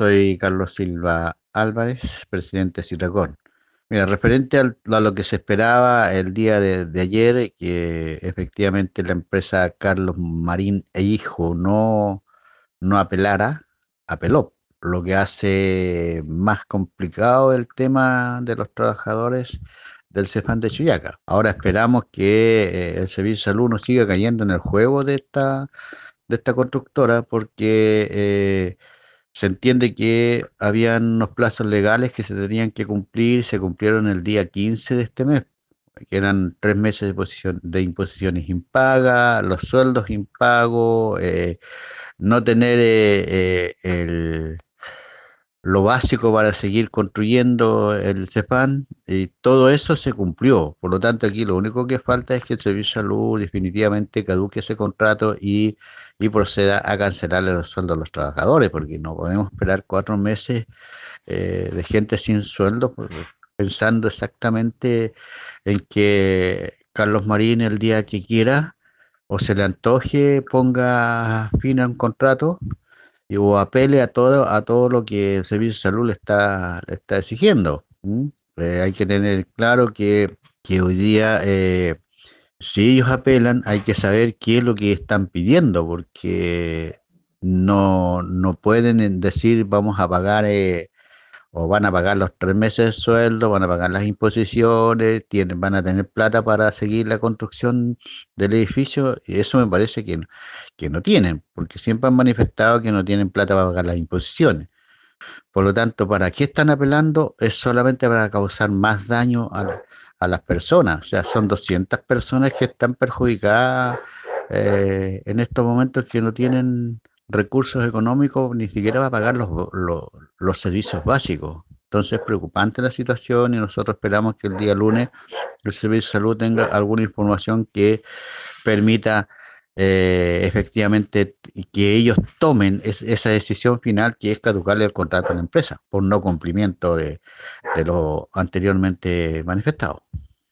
soy Carlos Silva Álvarez, presidente de Citracón. Mira, referente a lo que se esperaba el día de, ayer, que efectivamente la empresa Carlos Marín e Hijo no, no apelara, apeló, lo que hace más complicado el tema de los trabajadores del Cefán de Chuyaca. Ahora esperamos que eh, el Servicio de Salud no siga cayendo en el juego de esta, de esta constructora porque eh, se entiende que habían unos plazos legales que se tenían que cumplir, se cumplieron el día 15 de este mes, que eran tres meses de, posición, de imposiciones impagas, los sueldos impagos, eh, no tener el lo básico para seguir construyendo el CEPAN y todo eso se cumplió. Por lo tanto, aquí lo único que falta es que el Servicio de Salud definitivamente caduque ese contrato y, proceda a cancelarle los sueldos a los trabajadores, porque no podemos esperar cuatro meses eh, de gente sin sueldo pensando exactamente en que Carlos Marín el día que quiera o se le antoje ponga fin a un contrato o apele a todo, a todo lo que el Servicio de Salud le está, está exigiendo. Eh, hay que tener claro que, que hoy día, eh, si ellos apelan, hay que saber qué es lo que están pidiendo, porque no, no pueden decir vamos a pagar eh, o van a pagar los tres meses de sueldo, van a pagar las imposiciones, tienen, van a tener plata para seguir la construcción del edificio, y eso me parece que, que no tienen, porque siempre han manifestado que no tienen plata para pagar las imposiciones. Por lo tanto, ¿para qué están apelando? Es solamente para causar más daño a, a las personas. O sea, son 200 personas que están perjudicadas eh, en estos momentos que no tienen recursos económicos ni siquiera va a pagar los, servicios básicos. Entonces es preocupante la situación y nosotros esperamos que el día lunes el Servicio de Salud tenga alguna información que permita eh, efectivamente que ellos tomen esa decisión final que es caducarle el contrato a la empresa por no cumplimiento de, de lo anteriormente manifestado.